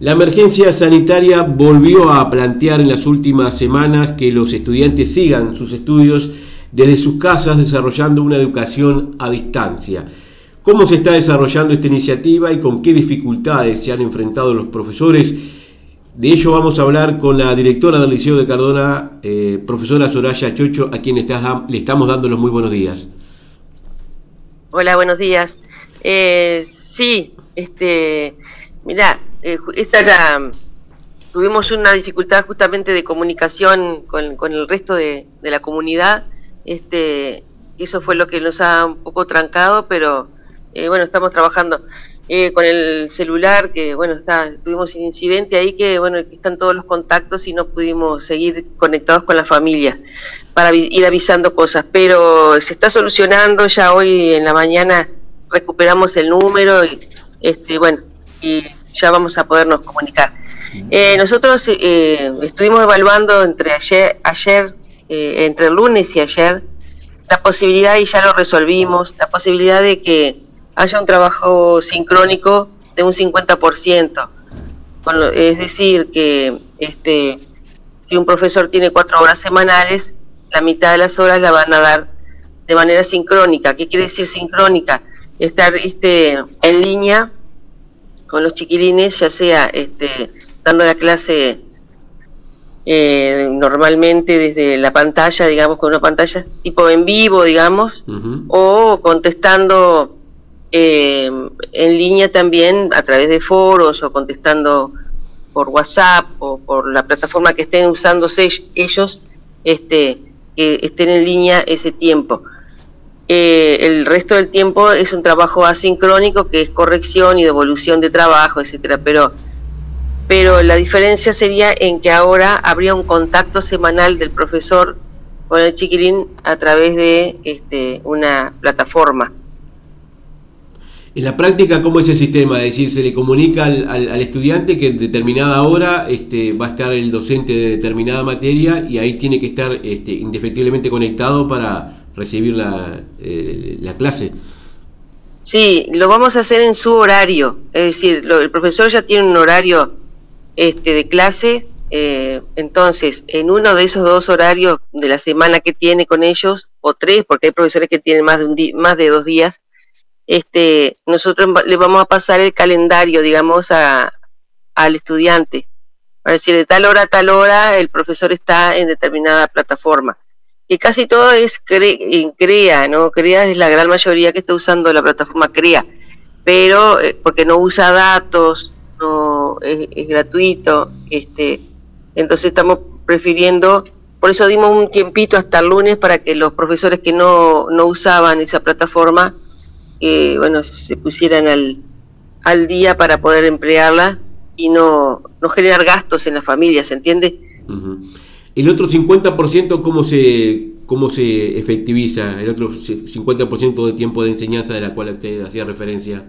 La emergencia sanitaria volvió a plantear en las últimas semanas que los estudiantes sigan sus estudios desde sus casas desarrollando una educación a distancia. ¿Cómo se está desarrollando esta iniciativa y con qué dificultades se han enfrentado los profesores? De ello vamos a hablar con la directora del Liceo de Cardona, eh, profesora Soraya Chocho, a quien le estamos dando los muy buenos días. Hola, buenos días. Eh, sí, este, mira, eh, esta ya tuvimos una dificultad justamente de comunicación con, el resto de, la comunidad. Este, eso fue lo que nos ha un poco trancado, pero eh, bueno, estamos trabajando eh, con el celular, que bueno, está, tuvimos un incidente ahí que bueno, están todos los contactos y no pudimos seguir conectados con la familia para ir avisando cosas, pero se está solucionando ya hoy en la mañana recuperamos el número y este bueno y ya vamos a podernos comunicar. Eh, nosotros eh, estuvimos evaluando entre ayer, ayer eh, entre el lunes y ayer, la posibilidad, y ya lo resolvimos, la posibilidad de que haya un trabajo sincrónico de un 50%. es decir, que este, si un profesor tiene cuatro horas semanales, la mitad de las horas la van a dar de manera sincrónica. ¿Qué quiere decir sincrónica? Estar este, en línea con los chiquilines, ya sea este, dando la clase eh, normalmente desde la pantalla, digamos, con una pantalla tipo en vivo, digamos, o contestando eh, en línea también a través de foros o contestando por WhatsApp o por la plataforma que estén usando ellos, este, que estén en línea ese tiempo. Eh, el resto del tiempo es un trabajo asincrónico que es corrección y devolución de trabajo, etcétera, pero pero la diferencia sería en que ahora habría un contacto semanal del profesor con el chiquilín a través de este, una plataforma. En la práctica, ¿cómo es el sistema? Es decir, se le comunica al, estudiante que en determinada hora este, va a estar el docente de determinada materia y ahí tiene que estar este, indefectiblemente conectado para recibir la, eh, la clase. Sí, lo vamos a hacer en su horario, es decir, el profesor ya tiene un horario este, de clase, eh, entonces en uno de esos dos horarios de la semana que tiene con ellos, o tres, porque hay profesores que tienen más de, un más de dos días, este, nosotros le vamos a pasar el calendario, digamos, a, al estudiante, para decir de tal hora a tal hora el profesor está en determinada plataforma que casi todo es en CREA, ¿no? CREA es la gran mayoría que está usando la plataforma CREA, pero eh, porque no usa datos, no es, gratuito, este, entonces estamos prefiriendo, por eso dimos un tiempito hasta el lunes para que los profesores que no, no usaban esa plataforma, que bueno, se pusieran al, al día para poder emplearla y no, no generar gastos en la familia, ¿se entiende? El otro 50%, ¿cómo se, cómo se efectiviza? El otro 50% de tiempo de enseñanza de la cual usted hacía referencia.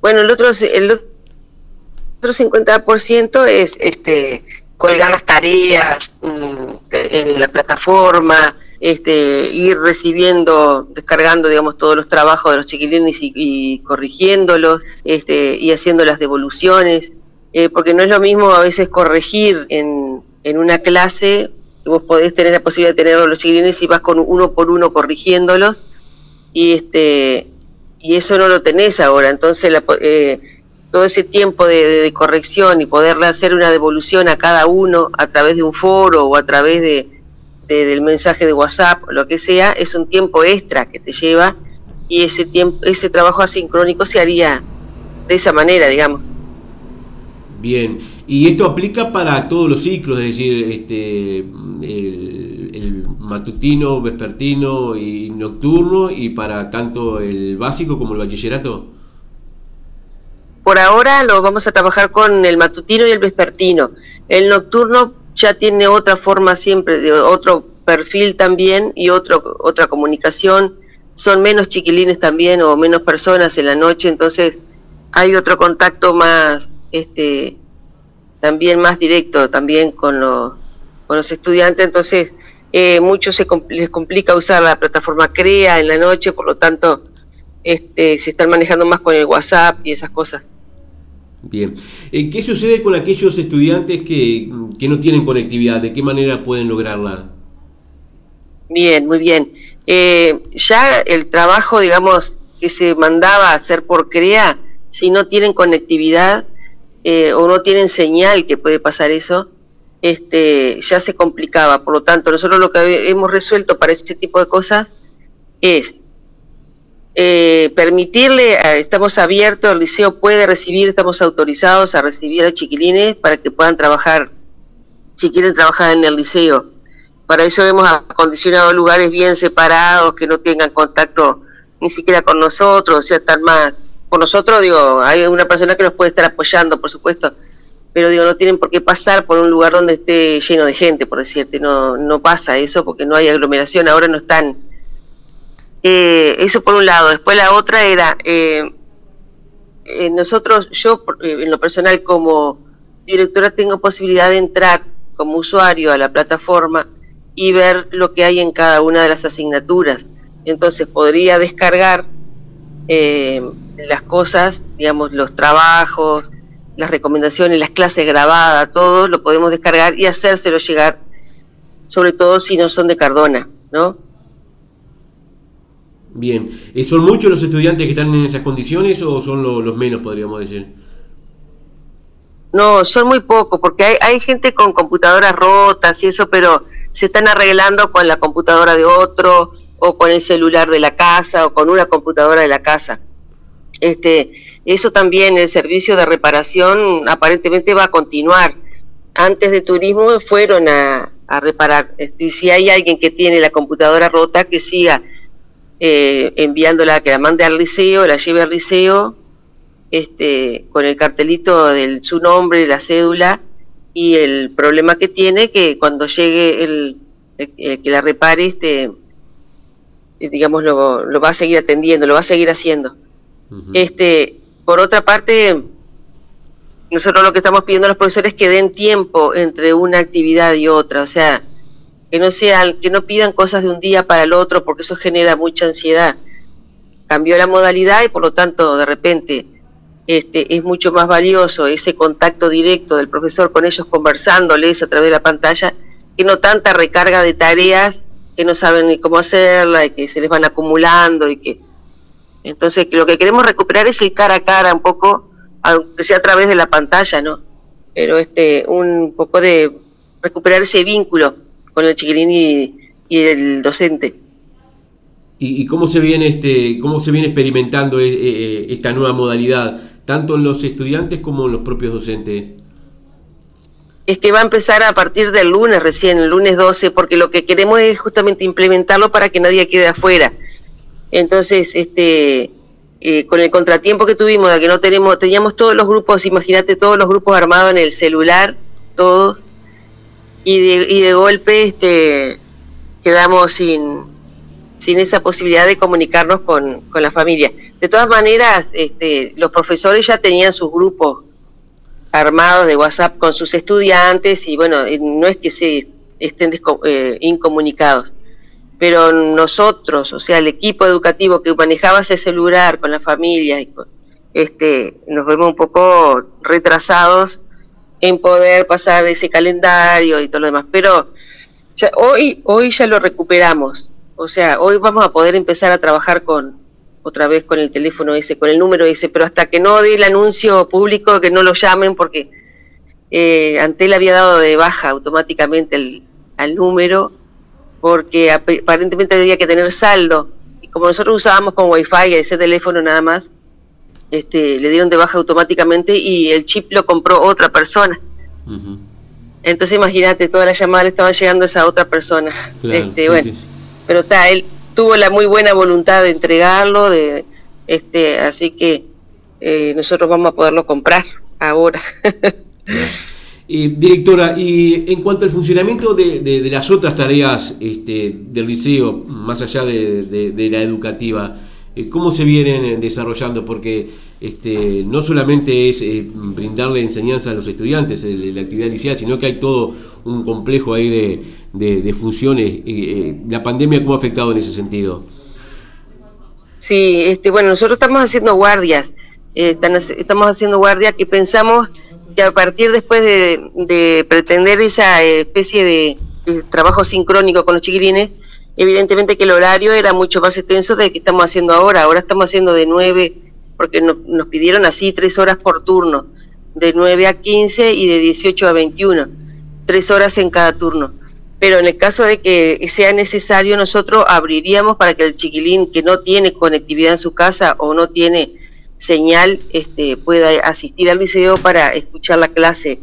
Bueno, el otro, el otro 50% es este, colgar las tareas mm, en la plataforma, este, ir recibiendo, descargando, digamos, todos los trabajos de los chiquilines y, corrigiéndolos, este, y haciendo las devoluciones, eh, porque no es lo mismo a veces corregir en, en una clase vos podés tener la posibilidad de tener los chiquilines y vas con uno por uno corrigiéndolos y este y eso no lo tenés ahora. Entonces eh, todo ese tiempo de, corrección y poderle hacer una devolución a cada uno a través de un foro o a través de, del mensaje de WhatsApp lo que sea es un tiempo extra que te lleva y ese tiempo ese trabajo asincrónico se haría de esa manera digamos. Bien, y esto aplica para todos los ciclos, es decir, este, el, matutino, vespertino y nocturno, y para tanto el básico como el bachillerato. Por ahora lo vamos a trabajar con el matutino y el vespertino. El nocturno ya tiene otra forma siempre, de otro perfil también y otro, otra comunicación. Son menos chiquilines también o menos personas en la noche, entonces hay otro contacto más este, también más directo también con los, con los estudiantes, entonces eh, muchos se les complica usar la plataforma CREA en la noche, por lo tanto este, se están manejando más con el WhatsApp y esas cosas. Bien. Eh, ¿Qué sucede con aquellos estudiantes que, que, no tienen conectividad? ¿De qué manera pueden lograrla? Bien, muy bien. Eh, ya el trabajo, digamos, que se mandaba a hacer por CREA, si no tienen conectividad eh, o no tienen señal, que puede pasar eso, este, ya se complicaba. Por lo tanto, nosotros lo que hemos resuelto para este tipo de cosas es eh, permitirle, estamos abiertos, el liceo puede recibir, estamos autorizados a recibir a chiquilines para que puedan trabajar, si quieren trabajar en el liceo. Para eso hemos acondicionado lugares bien separados, que no tengan contacto ni siquiera con nosotros, o sea, están más... Con nosotros, digo, hay una persona que nos puede estar apoyando, por supuesto, pero digo, no tienen por qué pasar por un lugar donde esté lleno de gente, por decirte, no, no pasa eso porque no hay aglomeración, ahora no están eh, eso por un lado. Después la otra era, eh, eh, nosotros, yo en lo personal como directora tengo posibilidad de entrar como usuario a la plataforma y ver lo que hay en cada una de las asignaturas. Entonces podría descargar las cosas, digamos, los trabajos, las recomendaciones, las clases grabadas, todo lo podemos descargar y hacérselo llegar, sobre todo si no son de Cardona, ¿no? Bien, eh, ¿son muchos los estudiantes que están en esas condiciones o son los menos, podríamos decir? No, son muy pocos, porque hay, hay gente con computadoras rotas y eso, pero se están arreglando con la computadora de otro, o con el celular de la casa, o con una computadora de la casa. Este, eso también, el servicio de reparación aparentemente va a continuar. Antes de turismo fueron a, reparar. Este, si hay alguien que tiene la computadora rota, que siga eh, enviándola, que la mande al liceo, la lleve al liceo, este, con el cartelito de su nombre, la cédula y el problema que tiene, que cuando llegue el, que la repare, este, eh, digamos, lo, va a seguir atendiendo, lo va a seguir haciendo. Este, por otra parte, nosotros lo que estamos pidiendo a los profesores es que den tiempo entre una actividad y otra, o sea, que no sean, que no pidan cosas de un día para el otro porque eso genera mucha ansiedad. Cambió la modalidad y por lo tanto de repente este, es mucho más valioso ese contacto directo del profesor con ellos conversándoles a través de la pantalla que no tanta recarga de tareas que no saben ni cómo hacerla y que se les van acumulando y que entonces lo que queremos recuperar es el cara a cara un poco aunque sea a través de la pantalla no pero este un poco de recuperar ese vínculo con el chiquilín y, el docente. ¿Y, cómo se viene este, cómo se viene experimentando eh, eh, esta nueva modalidad, tanto en los estudiantes como en los propios docentes? Es que va a empezar a partir del lunes recién, el lunes 12, porque lo que queremos es justamente implementarlo para que nadie quede afuera. Entonces, este, eh, con el contratiempo que tuvimos, de que no tenemos, teníamos todos los grupos, imagínate todos los grupos armados en el celular, todos, y de, y de golpe este, quedamos sin, esa posibilidad de comunicarnos con, con la familia. De todas maneras, este, los profesores ya tenían sus grupos armados de WhatsApp con sus estudiantes y bueno, eh, no es que se estén eh, incomunicados, pero nosotros, o sea, el equipo educativo que manejaba ese celular con la familia, y este, nos vemos un poco retrasados en poder pasar ese calendario y todo lo demás. Pero ya, hoy, hoy ya lo recuperamos. O sea, hoy vamos a poder empezar a trabajar con otra vez con el teléfono ese, con el número ese, pero hasta que no dé el anuncio público, que no lo llamen porque eh, Antel había dado de baja automáticamente el, al número porque aparentemente había que tener saldo. Y como nosotros usábamos con wifi ese teléfono nada más, este, le dieron de baja automáticamente y el chip lo compró otra persona. Entonces imagínate, todas las llamadas le estaban llegando a esa otra persona. este, bueno, pero está, él tuvo la muy buena voluntad de entregarlo, de, este, así que eh, nosotros vamos a poderlo comprar ahora. directora, y en cuanto al funcionamiento de, las otras tareas este, del liceo, más allá de la educativa, eh, cómo se vienen eh, desarrollando, porque este, no solamente es eh, brindarle enseñanza a los estudiantes la actividad inicial, sino que hay todo un complejo ahí de, funciones. ¿La pandemia cómo ha afectado en ese sentido? Sí, este, bueno, nosotros estamos haciendo guardias estamos haciendo guardia que pensamos que a partir después de, pretender esa especie de, trabajo sincrónico con los chiquilines, evidentemente que el horario era mucho más extenso de que estamos haciendo ahora. Ahora estamos haciendo de 9, porque nos pidieron así tres horas por turno, de 9 a 15 y de 18 a 21, tres horas en cada turno. Pero en el caso de que sea necesario, nosotros abriríamos para que el chiquilín que no tiene conectividad en su casa o no tiene señal este, pueda asistir al liceo para escuchar la clase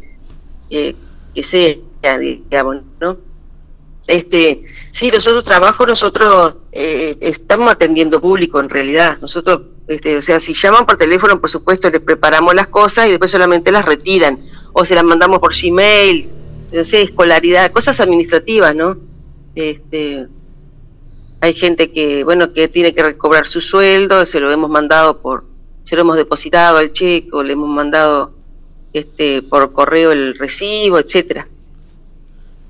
eh, que sea, digamos, ¿no? Este, sí, nosotros trabajo, nosotros eh, estamos atendiendo público en realidad. Nosotros, este, o sea, si llaman por teléfono, por supuesto, les preparamos las cosas y después solamente las retiran o se las mandamos por Gmail, no sé, escolaridad, cosas administrativas, ¿no? Este, hay gente que, bueno, que tiene que recobrar su sueldo, se lo hemos mandado por se lo hemos depositado al checo, le hemos mandado este por correo el recibo, etcétera.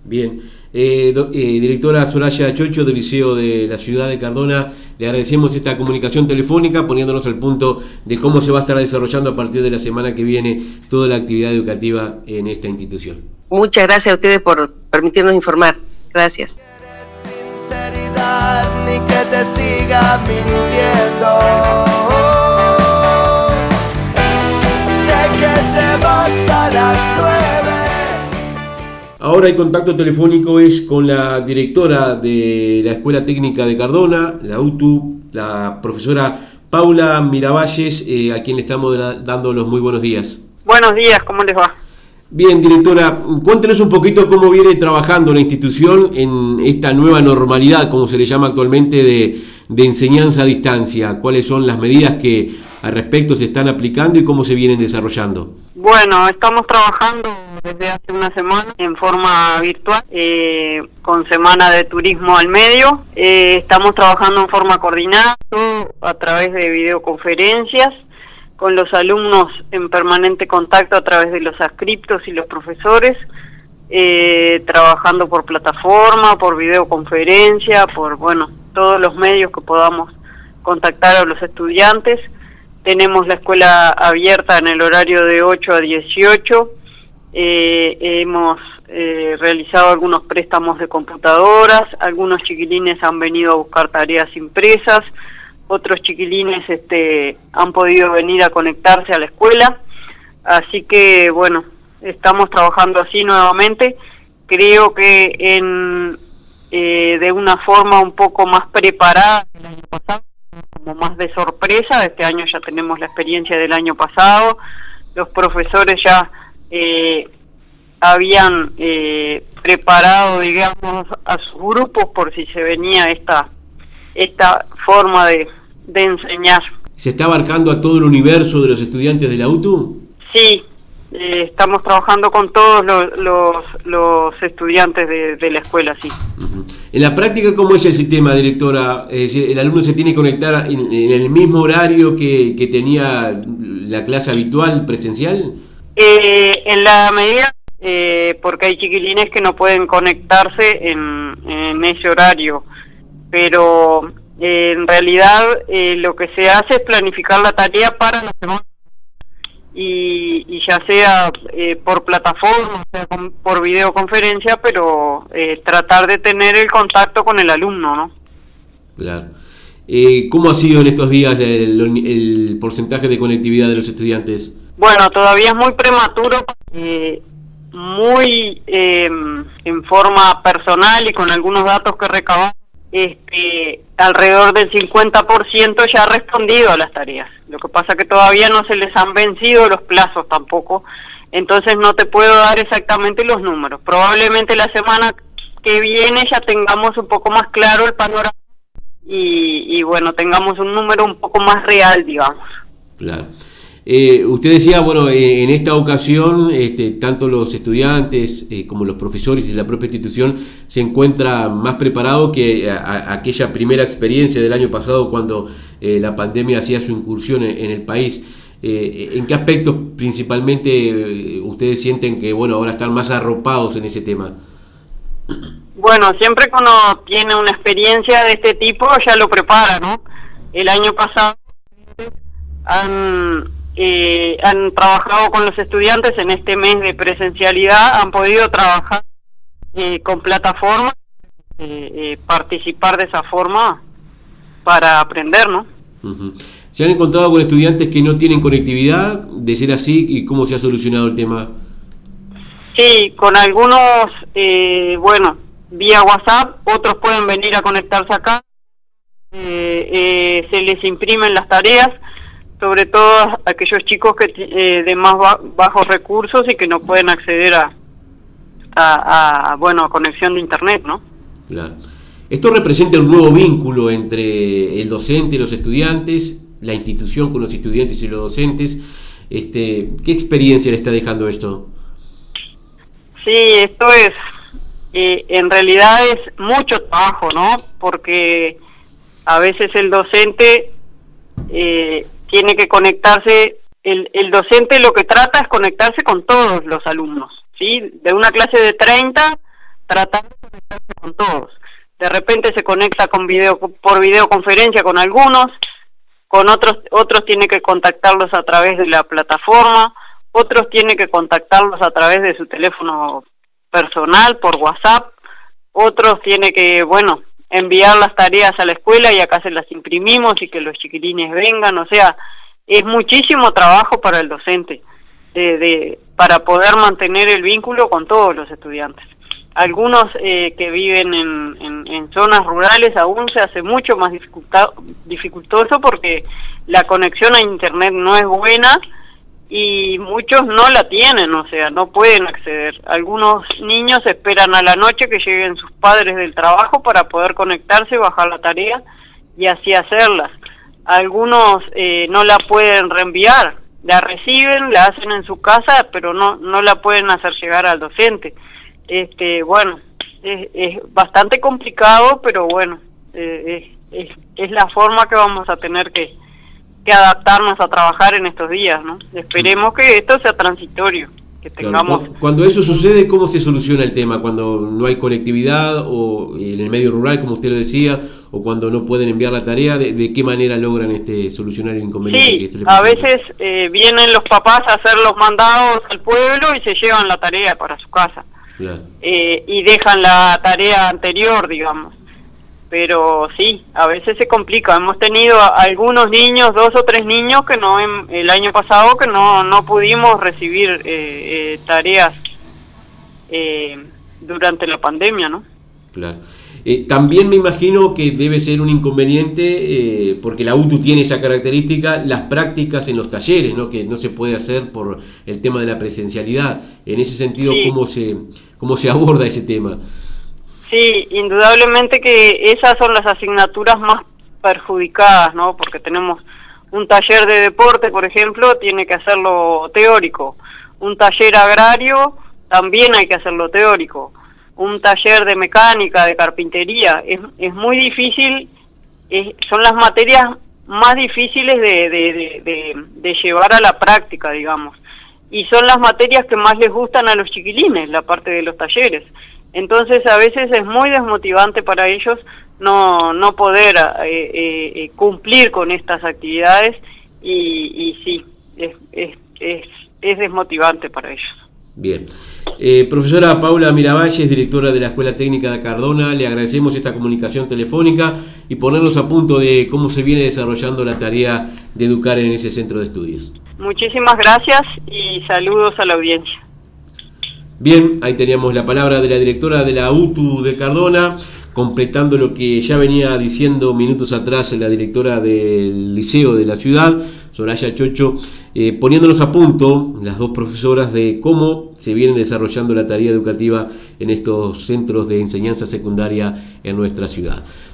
Bien. Eh, eh, directora Soraya Chocho del Liceo de la Ciudad de Cardona, le agradecemos esta comunicación telefónica poniéndonos al punto de cómo se va a estar desarrollando a partir de la semana que viene toda la actividad educativa en esta institución. Muchas gracias a ustedes por permitirnos informar. Gracias. Ahora el contacto telefónico es con la directora de la Escuela Técnica de Cardona, la UTU, la profesora Paula Miravalles, eh, a quien le estamos dando los muy buenos días. Buenos días, ¿cómo les va? Bien, directora, cuéntenos un poquito cómo viene trabajando la institución en esta nueva normalidad, como se le llama actualmente, de, de enseñanza a distancia. ¿Cuáles son las medidas que al respecto se están aplicando y cómo se vienen desarrollando? Bueno, estamos trabajando desde hace una semana en forma virtual, eh, con semana de turismo al medio. Eh, estamos trabajando en forma coordinada a través de videoconferencias con los alumnos en permanente contacto a través de los ascriptos y los profesores, eh, trabajando por plataforma, por videoconferencia, por bueno todos los medios que podamos contactar a los estudiantes. Tenemos la escuela abierta en el horario de 8 a 18 eh, hemos eh, realizado algunos préstamos de computadoras, algunos chiquilines han venido a buscar tareas impresas, otros chiquilines este, han podido venir a conectarse a la escuela, así que bueno, estamos trabajando así nuevamente. Creo que en eh, de una forma un poco más preparada el año como más de sorpresa. Este año ya tenemos la experiencia del año pasado. Los profesores ya eh, habían eh, preparado, digamos, a sus grupos por si se venía esta, esta forma de, de enseñar. ¿Se está abarcando a todo el universo de los estudiantes de la UTU? Sí, eh, estamos trabajando con todos los, los, estudiantes de, la escuela, sí. En la práctica, ¿cómo es el sistema, directora? Es decir, ¿el alumno se tiene que conectar en, el mismo horario que, tenía la clase habitual presencial? Eh, en la medida, eh, porque hay chiquilines que no pueden conectarse en, en ese horario, pero eh, en realidad eh, lo que se hace es planificar la tarea para la semana y, y ya sea eh, por plataforma, por videoconferencia, pero eh, tratar de tener el contacto con el alumno, ¿no? Claro. Eh, ¿Cómo ha sido en estos días el, el porcentaje de conectividad de los estudiantes? Bueno, todavía es muy prematuro, eh, muy eh, en forma personal y con algunos datos que recabamos, este, alrededor del 50% ya ha respondido a las tareas. Lo que pasa que todavía no se les han vencido los plazos tampoco, entonces no te puedo dar exactamente los números. Probablemente la semana que viene ya tengamos un poco más claro el panorama y, y bueno, tengamos un número un poco más real, digamos. Claro. Eh, usted decía, bueno, eh, en esta ocasión, este, tanto los estudiantes eh, como los profesores y la propia institución se encuentran más preparados que aquella primera experiencia del año pasado cuando eh, la pandemia hacía su incursión en, en el país. ¿En qué aspectos principalmente ustedes sienten que, bueno, ahora están más arropados en ese tema? Bueno, siempre uno tiene una experiencia de este tipo ya lo prepara, ¿no? El año pasado han eh, han trabajado con los estudiantes en este mes de presencialidad, han podido trabajar eh, con plataformas, eh, participar de esa forma para aprender, ¿no? ¿Se han encontrado con estudiantes que no tienen conectividad? De ser así, ¿y cómo se ha solucionado el tema? Sí, con algunos, bueno, vía WhatsApp, otros pueden venir a conectarse acá, se les imprimen las tareas, sobre todo aquellos chicos que eh, de más bajos recursos y que no pueden acceder a, a, bueno a conexión de internet, ¿no? Claro. Esto representa un nuevo vínculo entre el docente y los estudiantes, la institución con los estudiantes y los docentes. Este, ¿Qué experiencia le está dejando esto? Sí, esto es, eh, en realidad es mucho trabajo, ¿no? Porque a veces el docente eh, tiene que conectarse, el, el docente lo que trata es conectarse con todos los alumnos, ¿sí? De una clase de 30, tratar de conectarse con todos. De repente se conecta con video, por videoconferencia con algunos, con otros, otros tiene que contactarlos a través de la plataforma, otros tiene que contactarlos a través de su teléfono personal, por WhatsApp, otros tiene que, bueno, enviar las tareas a la escuela y acá se las imprimimos y que los chiquilines vengan, o sea, es muchísimo trabajo para el docente de, de para poder mantener el vínculo con todos los estudiantes. Algunos eh, que viven en, en, zonas rurales aún se hace mucho más dificultoso porque la conexión a internet no es buena y muchos no la tienen, o sea, no pueden acceder. Algunos niños esperan a la noche que lleguen sus padres del trabajo para poder conectarse, bajar la tarea y así hacerlas. Algunos eh, no la pueden reenviar, la reciben, la hacen en su casa, pero no no la pueden hacer llegar al docente. Este, bueno, es, es bastante complicado, pero bueno, eh, es, es, es la forma que vamos a tener que que adaptarnos a trabajar en estos días, ¿no? Esperemos que esto sea transitorio, que tengamos... Cuando eso sucede, ¿cómo se soluciona el tema? Cuando no hay conectividad o en el medio rural, como usted lo decía, o cuando no pueden enviar la tarea, ¿de, qué manera logran este solucionar el inconveniente? Sí, a veces eh, vienen los papás a hacer los mandados al pueblo y se llevan la tarea para su casa. Eh, y dejan la tarea anterior, digamos pero sí, a veces se complica. Hemos tenido algunos niños, dos o tres niños que no el año pasado que no no pudimos recibir eh, eh, tareas eh, durante la pandemia, ¿no? Claro. también me imagino que debe ser un inconveniente, porque la UTU tiene esa característica, las prácticas en los talleres, ¿no? que no se puede hacer por el tema de la presencialidad. En ese sentido, ¿cómo, se, ¿cómo se aborda ese tema? Sí, indudablemente que esas son las asignaturas más perjudicadas, ¿no? Porque tenemos un taller de deporte, por ejemplo, tiene que hacerlo teórico. Un taller agrario también hay que hacerlo teórico. Un taller de mecánica, de carpintería, es, es muy difícil, son las materias más difíciles de llevar a la práctica, digamos. Y son las materias que más les gustan a los chiquilines, la parte de los talleres. Entonces a veces es muy desmotivante para ellos no, no poder eh, eh, eh, cumplir con estas actividades y, y sí, es, es, es, es desmotivante para ellos. Bien. profesora Paula Miravalles, directora de la Escuela Técnica de Cardona, le agradecemos esta comunicación telefónica y ponernos a punto de cómo se viene desarrollando la tarea de educar en ese centro de estudios. Muchísimas gracias y saludos a la audiencia. Bien, ahí teníamos la palabra de la directora de la UTU de Cardona, completando lo que ya venía diciendo minutos atrás la directora del liceo de la ciudad, Soraya Chocho, eh, poniéndonos a punto las dos profesoras de cómo se viene desarrollando la tarea educativa en estos centros de enseñanza secundaria en nuestra ciudad.